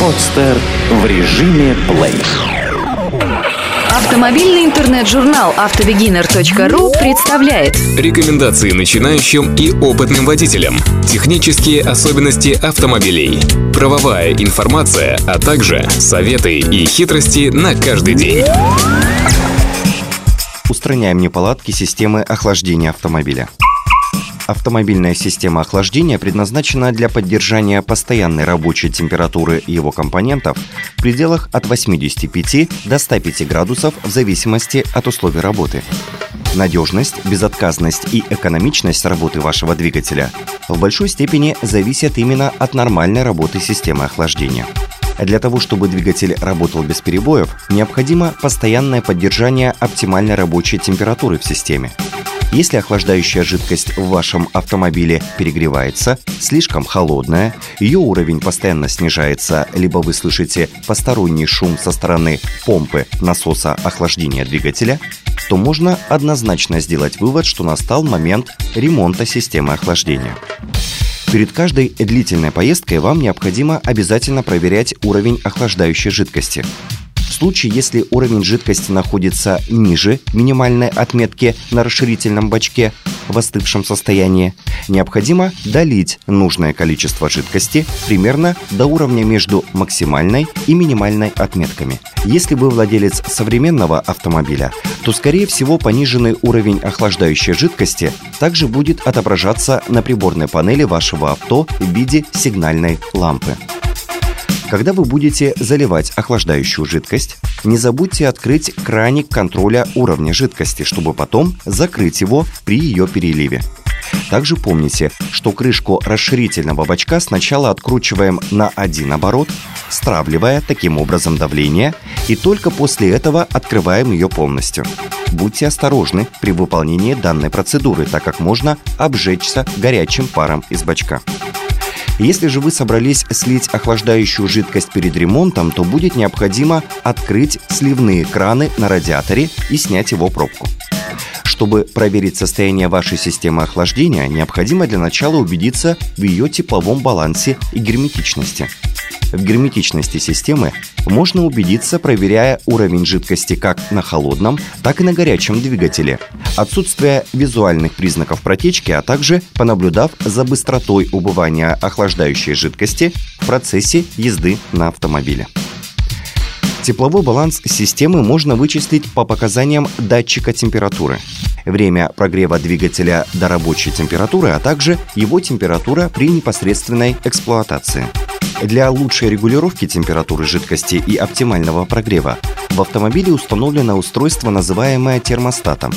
Подстер в режиме плей. Автомобильный интернет-журнал автобегинер.ру представляет Рекомендации начинающим и опытным водителям. Технические особенности автомобилей. Правовая информация, а также советы и хитрости на каждый день. Устраняем неполадки системы охлаждения автомобиля. Автомобильная система охлаждения предназначена для поддержания постоянной рабочей температуры его компонентов в пределах от 85 до 105 градусов в зависимости от условий работы. Надежность, безотказность и экономичность работы вашего двигателя в большой степени зависят именно от нормальной работы системы охлаждения. Для того, чтобы двигатель работал без перебоев, необходимо постоянное поддержание оптимальной рабочей температуры в системе. Если охлаждающая жидкость в вашем автомобиле перегревается, слишком холодная, ее уровень постоянно снижается, либо вы слышите посторонний шум со стороны помпы насоса охлаждения двигателя, то можно однозначно сделать вывод, что настал момент ремонта системы охлаждения. Перед каждой длительной поездкой вам необходимо обязательно проверять уровень охлаждающей жидкости. В случае, если уровень жидкости находится ниже минимальной отметки на расширительном бачке в остывшем состоянии, необходимо долить нужное количество жидкости примерно до уровня между максимальной и минимальной отметками. Если вы владелец современного автомобиля, то, скорее всего, пониженный уровень охлаждающей жидкости также будет отображаться на приборной панели вашего авто в виде сигнальной лампы. Когда вы будете заливать охлаждающую жидкость, не забудьте открыть краник контроля уровня жидкости, чтобы потом закрыть его при ее переливе. Также помните, что крышку расширительного бачка сначала откручиваем на один оборот, стравливая таким образом давление, и только после этого открываем ее полностью. Будьте осторожны при выполнении данной процедуры, так как можно обжечься горячим паром из бачка. Если же вы собрались слить охлаждающую жидкость перед ремонтом, то будет необходимо открыть сливные краны на радиаторе и снять его пробку. Чтобы проверить состояние вашей системы охлаждения, необходимо для начала убедиться в ее тепловом балансе и герметичности. В герметичности системы можно убедиться, проверяя уровень жидкости как на холодном, так и на горячем двигателе, отсутствие визуальных признаков протечки, а также понаблюдав за быстротой убывания охлаждающей жидкости в процессе езды на автомобиле. Тепловой баланс системы можно вычислить по показаниям датчика температуры. Время прогрева двигателя до рабочей температуры, а также его температура при непосредственной эксплуатации. Для лучшей регулировки температуры жидкости и оптимального прогрева в автомобиле установлено устройство, называемое термостатом.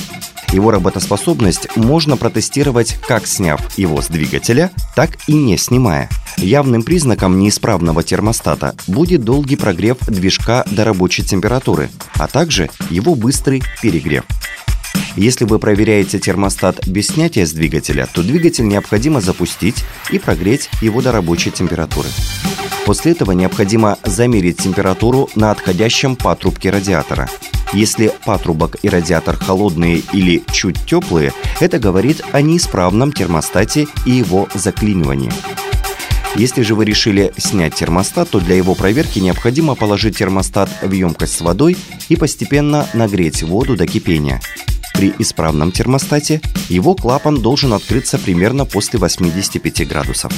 Его работоспособность можно протестировать, как сняв его с двигателя, так и не снимая. Явным признаком неисправного термостата будет долгий прогрев движка до рабочей температуры, а также его быстрый перегрев. Если вы проверяете термостат без снятия с двигателя, то двигатель необходимо запустить и прогреть его до рабочей температуры. После этого необходимо замерить температуру на отходящем патрубке радиатора. Если патрубок и радиатор холодные или чуть теплые, это говорит о неисправном термостате и его заклинивании. Если же вы решили снять термостат, то для его проверки необходимо положить термостат в емкость с водой и постепенно нагреть воду до кипения. При исправном термостате его клапан должен открыться примерно после 85 градусов.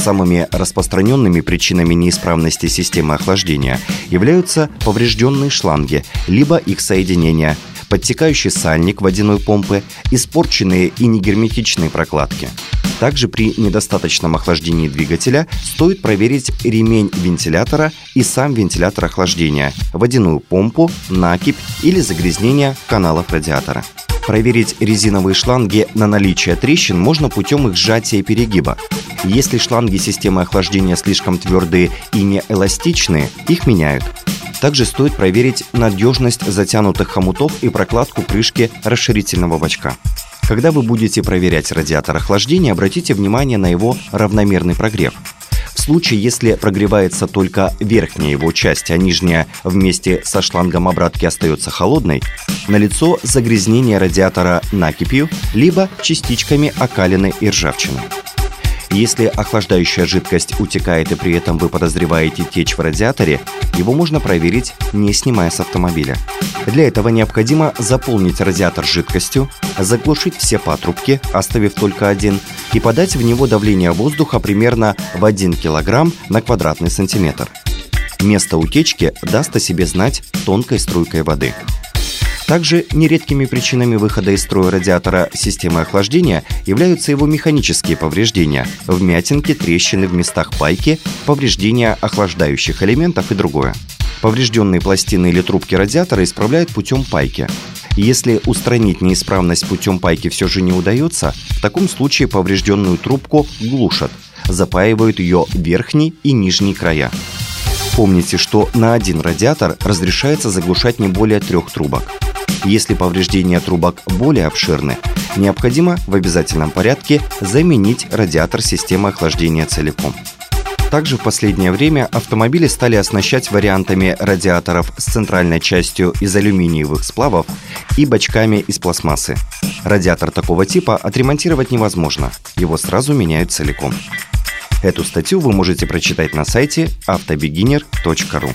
Самыми распространенными причинами неисправности системы охлаждения являются поврежденные шланги, либо их соединения, подтекающий сальник водяной помпы, испорченные и негерметичные прокладки. Также при недостаточном охлаждении двигателя стоит проверить ремень вентилятора и сам вентилятор охлаждения, водяную помпу, накипь или загрязнение каналов радиатора. Проверить резиновые шланги на наличие трещин можно путем их сжатия и перегиба. Если шланги системы охлаждения слишком твердые и не эластичные, их меняют. Также стоит проверить надежность затянутых хомутов и прокладку крышки расширительного бачка. Когда вы будете проверять радиатор охлаждения, обратите внимание на его равномерный прогрев. В случае, если прогревается только верхняя его часть, а нижняя вместе со шлангом обратки остается холодной, налицо загрязнение радиатора накипью, либо частичками окалины и ржавчины. Если охлаждающая жидкость утекает и при этом вы подозреваете течь в радиаторе, его можно проверить, не снимая с автомобиля. Для этого необходимо заполнить радиатор жидкостью, заглушить все патрубки, оставив только один, и подать в него давление воздуха примерно в 1 кг на квадратный сантиметр. Место утечки даст о себе знать тонкой струйкой воды. Также нередкими причинами выхода из строя радиатора системы охлаждения являются его механические повреждения, вмятинки, трещины в местах пайки, повреждения охлаждающих элементов и другое. Поврежденные пластины или трубки радиатора исправляют путем пайки. Если устранить неисправность путем пайки все же не удается, в таком случае поврежденную трубку глушат, запаивают ее верхний и нижний края. Помните, что на один радиатор разрешается заглушать не более трех трубок. Если повреждения трубок более обширны, необходимо в обязательном порядке заменить радиатор системы охлаждения целиком. Также в последнее время автомобили стали оснащать вариантами радиаторов с центральной частью из алюминиевых сплавов и бачками из пластмассы. Радиатор такого типа отремонтировать невозможно, его сразу меняют целиком. Эту статью вы можете прочитать на сайте автобегинер.ру.